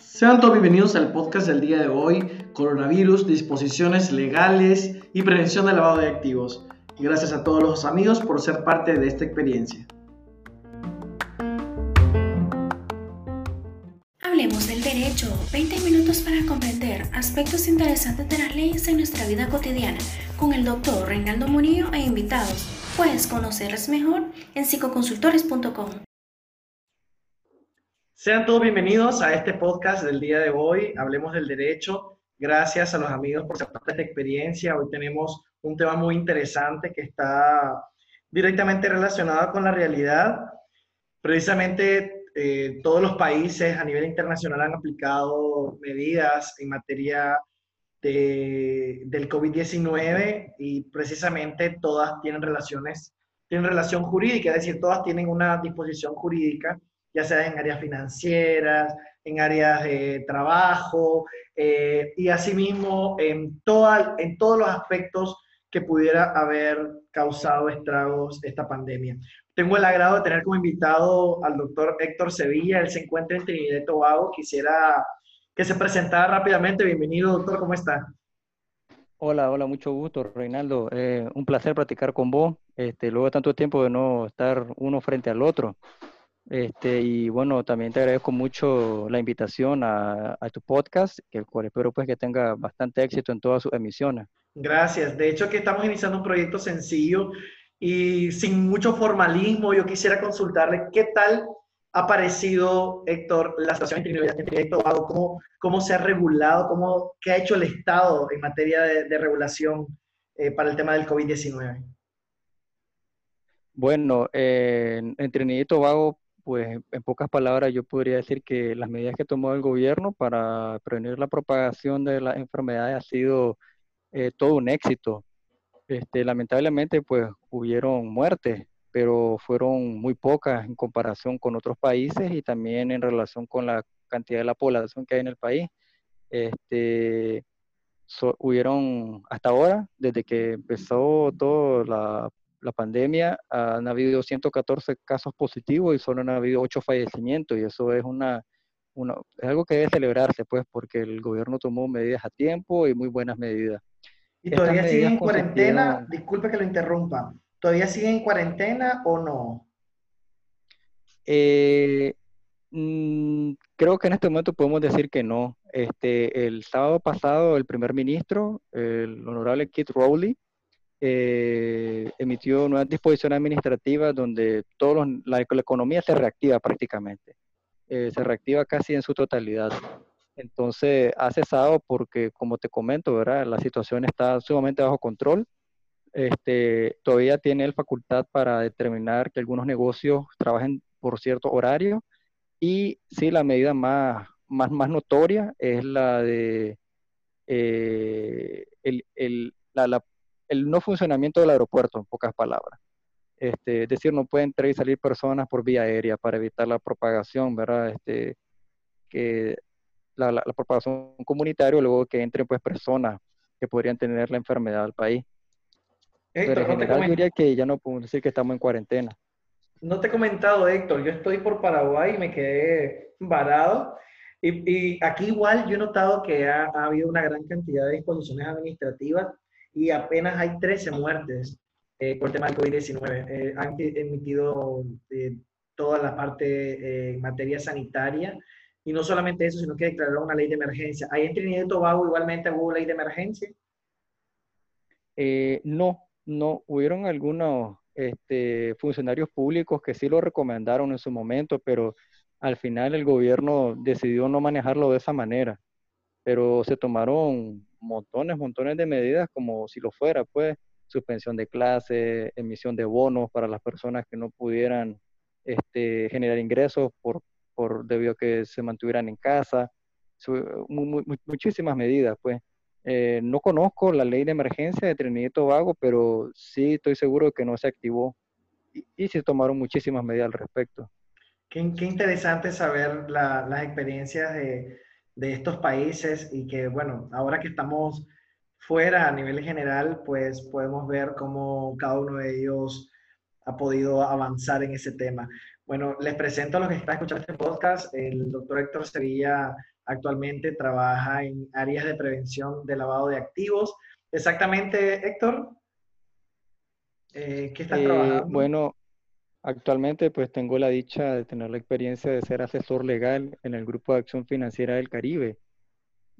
Sean todos bienvenidos al podcast del día de hoy, coronavirus, disposiciones legales y prevención del lavado de activos. gracias a todos los amigos por ser parte de esta experiencia. Hablemos del derecho, 20 minutos para comprender aspectos interesantes de las leyes en nuestra vida cotidiana con el doctor Reinaldo Murillo e invitados. Puedes conocerles mejor en psicoconsultores.com. Sean todos bienvenidos a este podcast del día de hoy. Hablemos del derecho. Gracias a los amigos por de esta experiencia. Hoy tenemos un tema muy interesante que está directamente relacionado con la realidad. Precisamente eh, todos los países a nivel internacional han aplicado medidas en materia de, del COVID-19 y precisamente todas tienen relaciones, tienen relación jurídica, es decir, todas tienen una disposición jurídica ya sea en áreas financieras, en áreas de trabajo eh, y asimismo en, toda, en todos los aspectos que pudiera haber causado estragos esta pandemia. Tengo el agrado de tener como invitado al doctor Héctor Sevilla, él se encuentra en Trinidad y Tobago, quisiera que se presentara rápidamente. Bienvenido, doctor, ¿cómo está? Hola, hola, mucho gusto, Reinaldo. Eh, un placer platicar con vos. Este, luego de tanto tiempo de no estar uno frente al otro. Este, y bueno, también te agradezco mucho la invitación a, tu podcast, que el cual espero pues que tenga bastante éxito en todas sus emisiones. Gracias. De hecho, que estamos iniciando un proyecto sencillo y sin mucho formalismo. Yo quisiera consultarle qué tal ha parecido, Héctor, la situación en Trinidad cómo, cómo se ha regulado, cómo, qué ha hecho el Estado en materia de, regulación eh, para el tema del COVID-19. Bueno, eh, en Trinidad y Tobago pues en pocas palabras yo podría decir que las medidas que tomó el gobierno para prevenir la propagación de las enfermedades ha sido eh, todo un éxito. Este, lamentablemente pues hubieron muertes, pero fueron muy pocas en comparación con otros países y también en relación con la cantidad de la población que hay en el país. Este, hubieron hasta ahora, desde que empezó toda la la pandemia han habido 114 casos positivos y solo han habido 8 fallecimientos y eso es una, es algo que debe celebrarse pues porque el gobierno tomó medidas a tiempo y muy buenas medidas. ¿Y todavía siguen en cuarentena? Disculpe que lo interrumpa. ¿Todavía siguen en cuarentena o no? Eh, mm, creo que en este momento podemos decir que no. Este, el sábado pasado el primer ministro, el honorable Kit Rowley, eh, emitió nuevas disposiciones administrativas donde todo la, economía se reactiva prácticamente, eh, se reactiva casi en su totalidad. Entonces ha cesado porque, como te comento, ¿verdad? la situación está sumamente bajo control. Este, todavía tiene la facultad para determinar que algunos negocios trabajen por cierto horario y sí, la medida más, más, más notoria es la de eh, el, el, la, la, el no funcionamiento del aeropuerto, en pocas palabras. Este, es decir, no pueden entrar y salir personas por vía aérea para evitar la propagación, ¿verdad? Este, que la, propagación comunitaria, luego que entren pues personas que podrían tener la enfermedad al país. Pero en general yo diría que ya no podemos decir que estamos en cuarentena. No te he comentado, Héctor, yo estoy por Paraguay y me quedé varado. Y, aquí igual yo he notado que ha, ha, habido una gran cantidad de disposiciones administrativas y apenas hay 13 muertes eh, por el tema del COVID-19. Eh, han emitido eh, toda la parte en materia sanitaria y no solamente eso, sino que declararon una ley de emergencia. ¿Ahí en Trinidad y Tobago igualmente hubo ley de emergencia? no, no, hubieron algunos este, funcionarios públicos que sí lo recomendaron en su momento, pero al final el gobierno decidió no manejarlo de esa manera. Pero se tomaron montones, montones de medidas como si lo fuera, pues, suspensión de clases, emisión de bonos para las personas que no pudieran este, generar ingresos por, por, debido a que se mantuvieran en casa, muchísimas medidas, pues. Eh, no conozco la ley de emergencia de Trinidad y Tobago, pero sí estoy seguro de que no se activó y, se tomaron muchísimas medidas al respecto. Qué, interesante saber las experiencias de, de estos países y que, bueno, ahora que estamos fuera a nivel general, pues podemos ver cómo cada uno de ellos ha podido avanzar en ese tema. Bueno, les presento a los que están escuchando este podcast. El doctor Héctor Sevilla actualmente trabaja en áreas de prevención de lavado de activos. Exactamente, Héctor. Eh, ¿Qué estás eh, trabajando? Bueno, actualmente pues tengo la dicha de tener la experiencia de ser asesor legal en el Grupo de Acción Financiera del Caribe.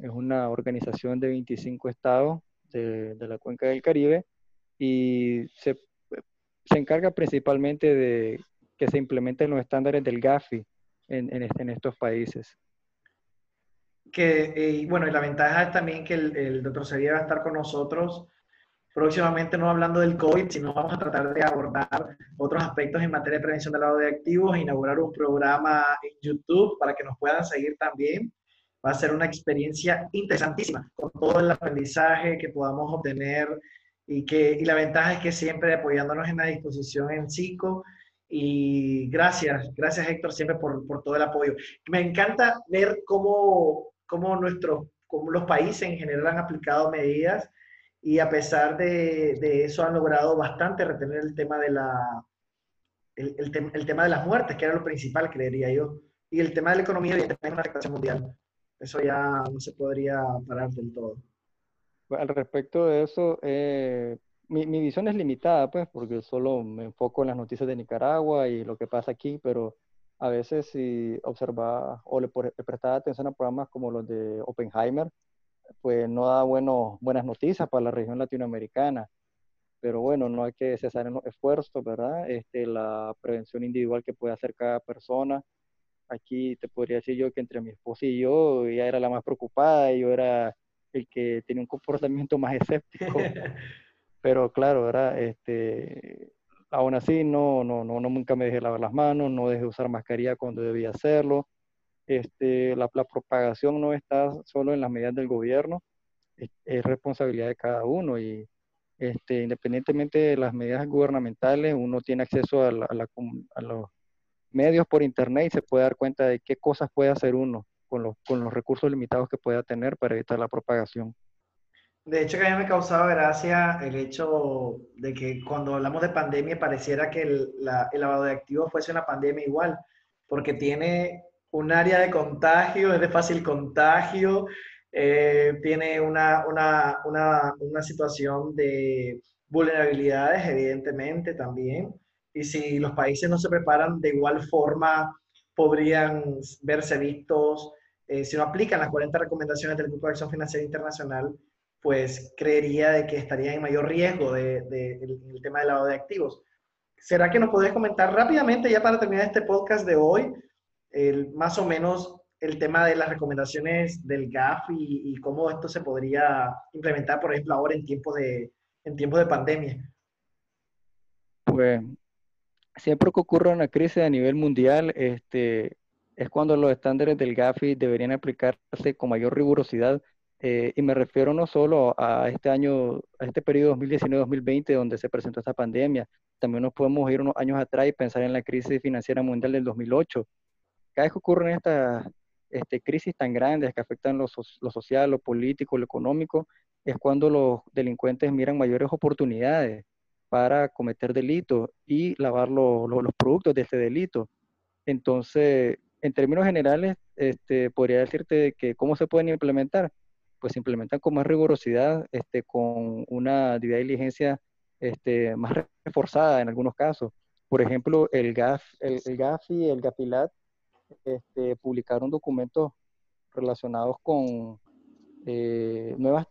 Es una organización de 25 estados de, la cuenca del Caribe y se, se, encarga principalmente de que se implementen los estándares del GAFI en, en, estos países. Que, eh, bueno, y la ventaja es también que el, el doctor Sevilla va a estar con nosotros próximamente no hablando del COVID, sino vamos a tratar de abordar otros aspectos en materia de prevención del lavado de activos, inaugurar un programa en YouTube para que nos puedan seguir también. Va a ser una experiencia interesantísima con todo el aprendizaje que podamos obtener y, que, y la ventaja es que siempre apoyándonos en la disposición en psico. Y gracias, gracias Héctor siempre por, por todo el apoyo. Me encanta ver cómo, cómo, nuestros, cómo los países en general han aplicado medidas y a pesar de, de, eso han logrado bastante retener el tema de la el, el, tema de las muertes, que era lo principal, creería yo. Y el tema de la economía, evidentemente, es una afectación mundial. Eso ya no se podría parar del todo. Al respecto de eso, eh, mi, mi, visión es limitada, pues, porque solo me enfoco en las noticias de Nicaragua y lo que pasa aquí, pero a veces si observa o le, le prestaba atención a programas como los de Oppenheimer, pues no da bueno, buenas noticias para la región latinoamericana. Pero bueno, no hay que cesar en los esfuerzos, ¿verdad? Este, la prevención individual que puede hacer cada persona. Aquí te podría decir yo que entre mi esposa y yo, ella era la más preocupada, y yo era el que tenía un comportamiento más escéptico. Pero claro, ¿verdad? Este, aún así, no, no, no, nunca me dejé lavar las manos, no dejé usar mascarilla cuando debía hacerlo este, la, propagación no está solo en las medidas del gobierno, es, responsabilidad de cada uno y este, independientemente de las medidas gubernamentales, uno tiene acceso a, los medios por internet y se puede dar cuenta de qué cosas puede hacer uno con los, con los recursos limitados que pueda tener para evitar la propagación. De hecho, que a mí me causaba gracia el hecho de que cuando hablamos de pandemia pareciera que el, el lavado de activos fuese una pandemia igual, porque tiene un área de contagio, es de fácil contagio, eh, tiene una, una, una, una, situación de vulnerabilidades, evidentemente, también. Y si los países no se preparan de igual forma, podrían verse vistos, eh, si no aplican las 40 recomendaciones del Grupo de Acción Financiera Internacional, pues creería de que estarían en mayor riesgo de, de, el tema del lavado de activos. ¿Será que nos podés comentar rápidamente, ya para terminar este podcast de hoy, el, más o menos el tema de las recomendaciones del GAF y, cómo esto se podría implementar, por ejemplo, ahora en tiempos de, en de pandemia. Pues siempre que ocurre una crisis a nivel mundial, este, es cuando los estándares del GAFI deberían aplicarse con mayor rigurosidad. Eh, y me refiero no solo a este año, a este periodo 2019-2020 donde se presentó esta pandemia, también nos podemos ir unos años atrás y pensar en la crisis financiera mundial del 2008, cada vez que ocurren estas este, crisis tan grandes que afectan lo, social, lo político, lo económico, es cuando los delincuentes miran mayores oportunidades para cometer delitos y lavar los productos de este delito. Entonces, en términos generales, este, podría decirte que cómo se pueden implementar. Pues implementan con más rigurosidad, este, con una diligencia este, más reforzada en algunos casos. Por ejemplo, el GAF, el, el y el GAFILAT este, publicaron documentos relacionados con eh, nuevas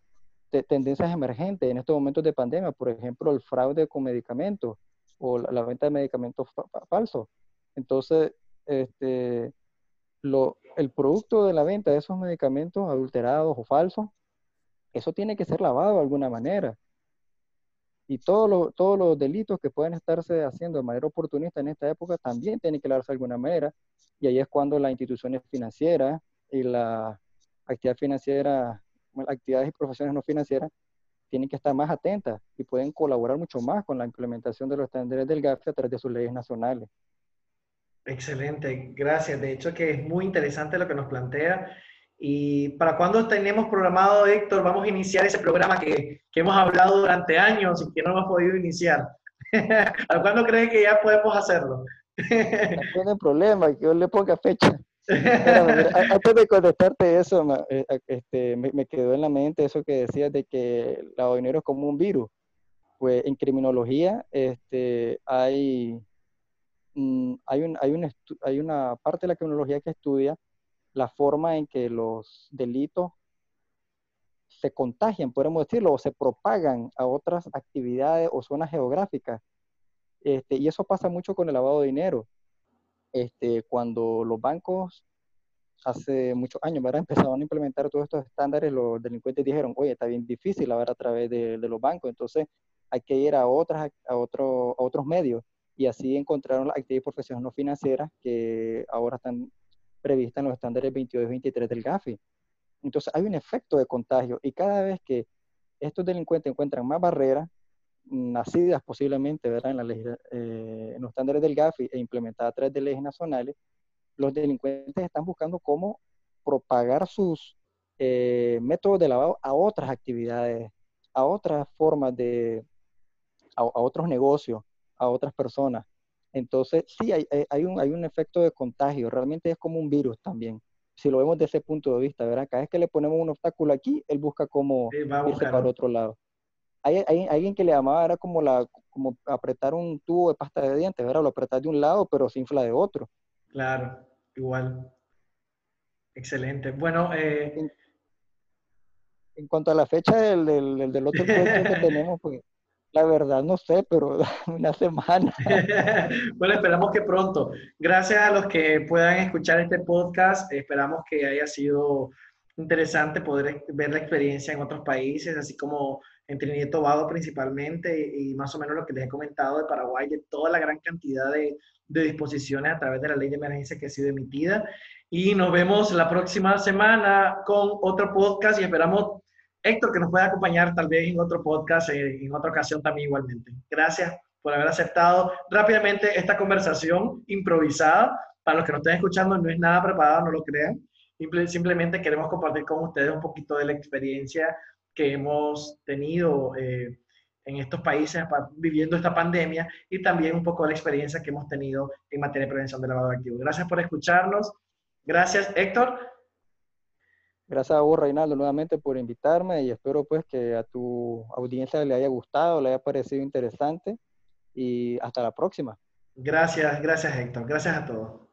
tendencias emergentes en estos momentos de pandemia, por ejemplo, el fraude con medicamentos o la, venta de medicamentos falsos. Entonces, este, lo, el producto de la venta de esos medicamentos adulterados o falsos, eso tiene que ser lavado de alguna manera. Y todos los delitos que pueden estarse haciendo de manera oportunista en esta época también tienen que lavarse de alguna manera. Y ahí es cuando las instituciones financieras y la actividad financiera, actividades y profesiones no financieras tienen que estar más atentas y pueden colaborar mucho más con la implementación de los estándares del GAFI a través de sus leyes nacionales. Excelente, gracias. De hecho que es muy interesante lo que nos plantea. ¿Y para cuándo tenemos programado, Héctor? Vamos a iniciar ese programa que, que hemos hablado durante años y que no hemos podido iniciar. cuándo creen que ya podemos hacerlo? no tiene problema, que yo le ponga fecha. antes de contestarte eso, eh, este, me, quedó en la mente eso que decías de que de dinero es como un virus. Pues en criminología este, hay, hay, un, hay, un hay una parte de la criminología que estudia la forma en que los delitos se contagian, podemos decirlo, o se propagan a otras actividades o zonas geográficas. Este, y eso pasa mucho con el lavado de dinero. Este, cuando los bancos hace muchos años ¿verdad? empezaron a implementar todos estos estándares, los delincuentes dijeron, oye, está bien difícil lavar a través de, los bancos, entonces hay que ir a, otras, a, otro, a otros medios. Y así encontraron las actividades profesionales no financieras que ahora están previstas en los estándares 22 y 23 del GAFI. Entonces hay un efecto de contagio y cada vez que estos delincuentes encuentran más barreras, nacidas posiblemente ¿verdad? En, la ley, eh, en los estándares del GAFI e implementadas a través de leyes nacionales, los delincuentes están buscando cómo propagar sus eh, métodos de lavado a otras actividades, a otras formas de, a, otros negocios, a otras personas. Entonces, sí, hay, hay, un, hay un efecto de contagio, realmente es como un virus también si lo vemos desde ese punto de vista, ¿verdad? Cada vez que le ponemos un obstáculo aquí, él busca cómo irse para otro lado. Hay, hay, alguien que le llamaba, era como, la, como apretar un tubo de pasta de dientes, ¿verdad? Lo apretas de un lado, pero se infla de otro. Claro, igual. Excelente. Bueno, eh... en, en, cuanto a la fecha del, del, del otro proyecto que tenemos, pues la verdad no sé, pero una semana. bueno, esperamos que pronto. Gracias a los que puedan escuchar este podcast. Esperamos que haya sido interesante poder ver la experiencia en otros países, así como en Trinidad y Tobago principalmente, y más o menos lo que les he comentado de Paraguay, de toda la gran cantidad de, de disposiciones a través de la ley de emergencia que ha sido emitida. Y nos vemos la próxima semana con otro podcast y esperamos Héctor, que nos pueda acompañar tal vez en otro podcast, eh, en otra ocasión también igualmente. Gracias por haber aceptado rápidamente esta conversación improvisada. Para los que nos estén escuchando, no es nada preparado, no lo crean. Simplemente queremos compartir con ustedes un poquito de la experiencia que hemos tenido eh, en estos países viviendo esta pandemia y también un poco de la experiencia que hemos tenido en materia de prevención de lavado activo. Gracias por escucharnos. Gracias, Héctor. Gracias a vos, Reinaldo, nuevamente por invitarme y espero pues que a tu audiencia le haya gustado, le haya parecido interesante y hasta la próxima. Gracias, gracias Héctor, gracias a todos.